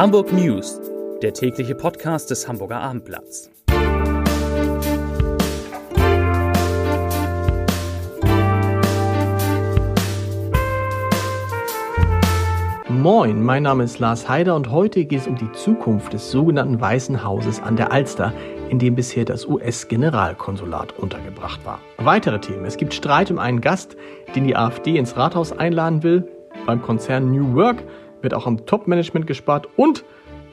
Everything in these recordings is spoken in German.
Hamburg News, der tägliche Podcast des Hamburger Abendblatts. Moin, mein Name ist Lars Heider und heute geht es um die Zukunft des sogenannten Weißen Hauses an der Alster, in dem bisher das US-Generalkonsulat untergebracht war. Weitere Themen. Es gibt Streit um einen Gast, den die AfD ins Rathaus einladen will. Beim Konzern New Work wird auch am Top-Management gespart und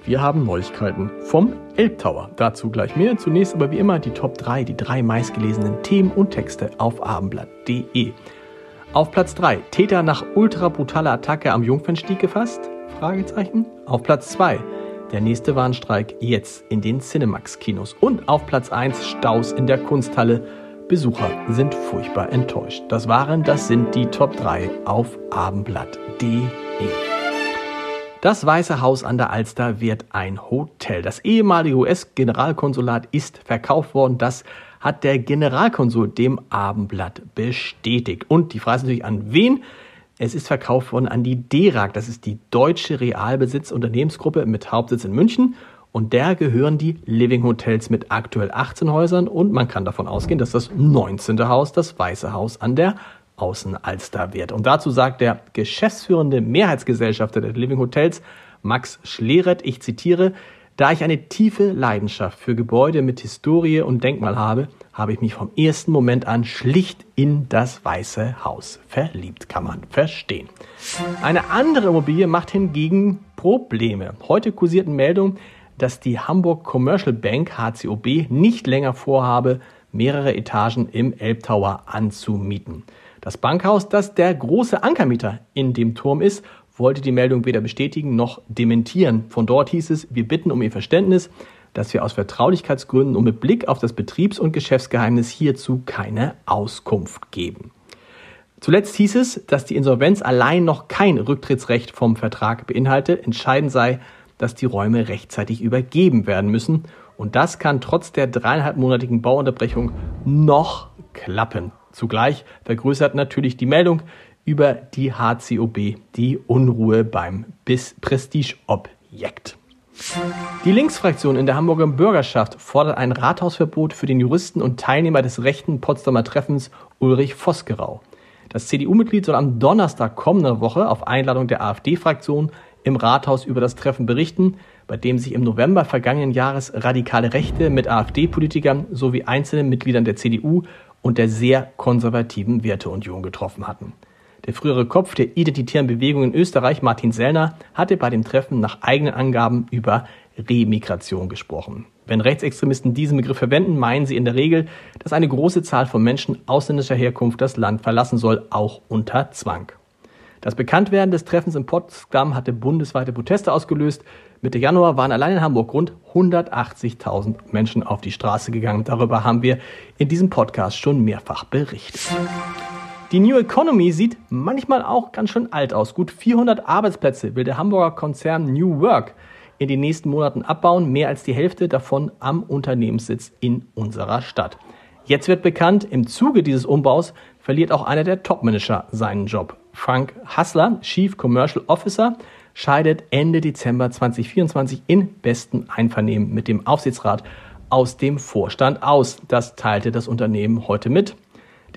wir haben Neuigkeiten vom Elbtower. Dazu gleich mehr. Zunächst aber wie immer die Top 3, die drei meistgelesenen Themen und Texte auf abendblatt.de. Auf Platz 3, Täter nach ultra brutaler Attacke am Jungfernstieg gefasst? Fragezeichen. Auf Platz 2, der nächste Warnstreik jetzt in den Cinemax-Kinos. Und auf Platz 1, Staus in der Kunsthalle. Besucher sind furchtbar enttäuscht. Das waren, das sind die Top 3 auf abendblatt.de. Das Weiße Haus an der Alster wird ein Hotel. Das ehemalige US-Generalkonsulat ist verkauft worden. Das hat der Generalkonsul dem Abendblatt bestätigt. Und die Frage ist natürlich an wen? Es ist verkauft worden an die DERAG. Das ist die Deutsche Realbesitz-Unternehmensgruppe mit Hauptsitz in München. Und der gehören die Living Hotels mit aktuell 18 Häusern. Und man kann davon ausgehen, dass das 19. Haus, das Weiße Haus an der Außenalster wird. Und dazu sagt der geschäftsführende Mehrheitsgesellschafter der Living Hotels, Max Schleret, ich zitiere, da ich eine tiefe Leidenschaft für Gebäude mit Historie und Denkmal habe, habe ich mich vom ersten Moment an schlicht in das Weiße Haus verliebt, kann man verstehen. Eine andere Immobilie macht hingegen Probleme. Heute kursierten Meldungen, dass die Hamburg Commercial Bank HCOB nicht länger vorhabe, mehrere Etagen im Elbtower anzumieten. Das Bankhaus, das der große Ankermieter in dem Turm ist, wollte die Meldung weder bestätigen noch dementieren. Von dort hieß es, wir bitten um Ihr Verständnis, dass wir aus Vertraulichkeitsgründen und mit Blick auf das Betriebs- und Geschäftsgeheimnis hierzu keine Auskunft geben. Zuletzt hieß es, dass die Insolvenz allein noch kein Rücktrittsrecht vom Vertrag beinhalte. Entscheidend sei, dass die Räume rechtzeitig übergeben werden müssen. Und das kann trotz der dreieinhalbmonatigen Bauunterbrechung noch klappen. Zugleich vergrößert natürlich die Meldung über die HCOB die Unruhe beim Prestigeobjekt. Die Linksfraktion in der Hamburger Bürgerschaft fordert ein Rathausverbot für den Juristen und Teilnehmer des rechten Potsdamer Treffens Ulrich Vosgerau. Das CDU-Mitglied soll am Donnerstag kommender Woche auf Einladung der AfD-Fraktion im Rathaus über das Treffen berichten, bei dem sich im November vergangenen Jahres radikale Rechte mit AfD-Politikern sowie einzelnen Mitgliedern der CDU und der sehr konservativen Werteunion getroffen hatten. Der frühere Kopf der identitären Bewegung in Österreich, Martin Sellner, hatte bei dem Treffen nach eigenen Angaben über Remigration gesprochen. Wenn Rechtsextremisten diesen Begriff verwenden, meinen sie in der Regel, dass eine große Zahl von Menschen ausländischer Herkunft das Land verlassen soll, auch unter Zwang. Das Bekanntwerden des Treffens in Potsdam hatte bundesweite Proteste ausgelöst. Mitte Januar waren allein in Hamburg rund 180.000 Menschen auf die Straße gegangen. Darüber haben wir in diesem Podcast schon mehrfach berichtet. Die New Economy sieht manchmal auch ganz schön alt aus. Gut 400 Arbeitsplätze will der Hamburger Konzern New Work in den nächsten Monaten abbauen, mehr als die Hälfte davon am Unternehmenssitz in unserer Stadt. Jetzt wird bekannt, im Zuge dieses Umbaus verliert auch einer der Topmanager seinen Job. Frank Hassler, Chief Commercial Officer, scheidet Ende Dezember 2024 in bestem Einvernehmen mit dem Aufsichtsrat aus dem Vorstand aus. Das teilte das Unternehmen heute mit.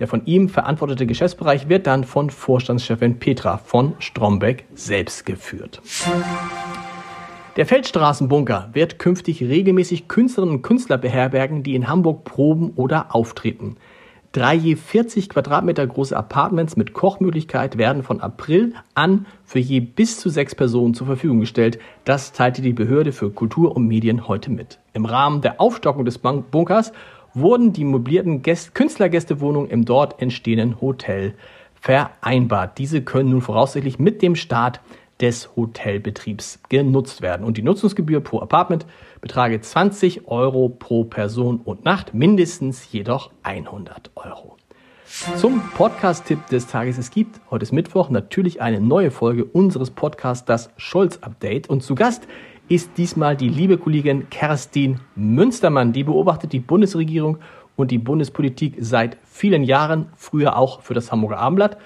Der von ihm verantwortete Geschäftsbereich wird dann von Vorstandschefin Petra von Strombeck selbst geführt. Der Feldstraßenbunker wird künftig regelmäßig Künstlerinnen und Künstler beherbergen, die in Hamburg proben oder auftreten. Drei je 40 Quadratmeter große Apartments mit Kochmöglichkeit werden von April an für je bis zu sechs Personen zur Verfügung gestellt. Das teilte die Behörde für Kultur und Medien heute mit. Im Rahmen der Aufstockung des Bunkers wurden die mobilierten Gäste, Künstlergästewohnungen im dort entstehenden Hotel vereinbart. Diese können nun voraussichtlich mit dem Start des Hotelbetriebs genutzt werden. Und die Nutzungsgebühr pro Apartment betrage 20 Euro pro Person und Nacht, mindestens jedoch 100 Euro. Zum Podcast-Tipp des Tages. Es gibt heute ist Mittwoch natürlich eine neue Folge unseres Podcasts, das Scholz-Update. Und zu Gast ist diesmal die liebe Kollegin Kerstin Münstermann. Die beobachtet die Bundesregierung und die Bundespolitik seit vielen Jahren, früher auch für das Hamburger Abendblatt.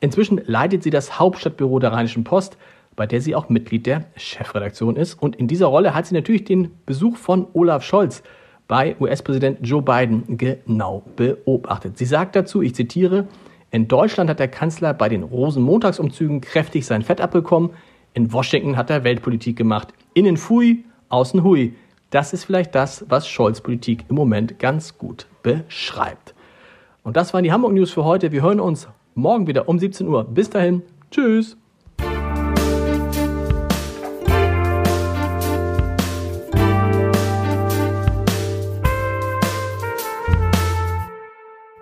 Inzwischen leitet sie das Hauptstadtbüro der Rheinischen Post. Bei der sie auch Mitglied der Chefredaktion ist. Und in dieser Rolle hat sie natürlich den Besuch von Olaf Scholz bei US-Präsident Joe Biden genau beobachtet. Sie sagt dazu, ich zitiere, in Deutschland hat der Kanzler bei den Rosenmontagsumzügen kräftig sein Fett abbekommen. In Washington hat er Weltpolitik gemacht. Innen fui, außen hui. Das ist vielleicht das, was Scholz Politik im Moment ganz gut beschreibt. Und das waren die Hamburg News für heute. Wir hören uns morgen wieder um 17 Uhr. Bis dahin. Tschüss.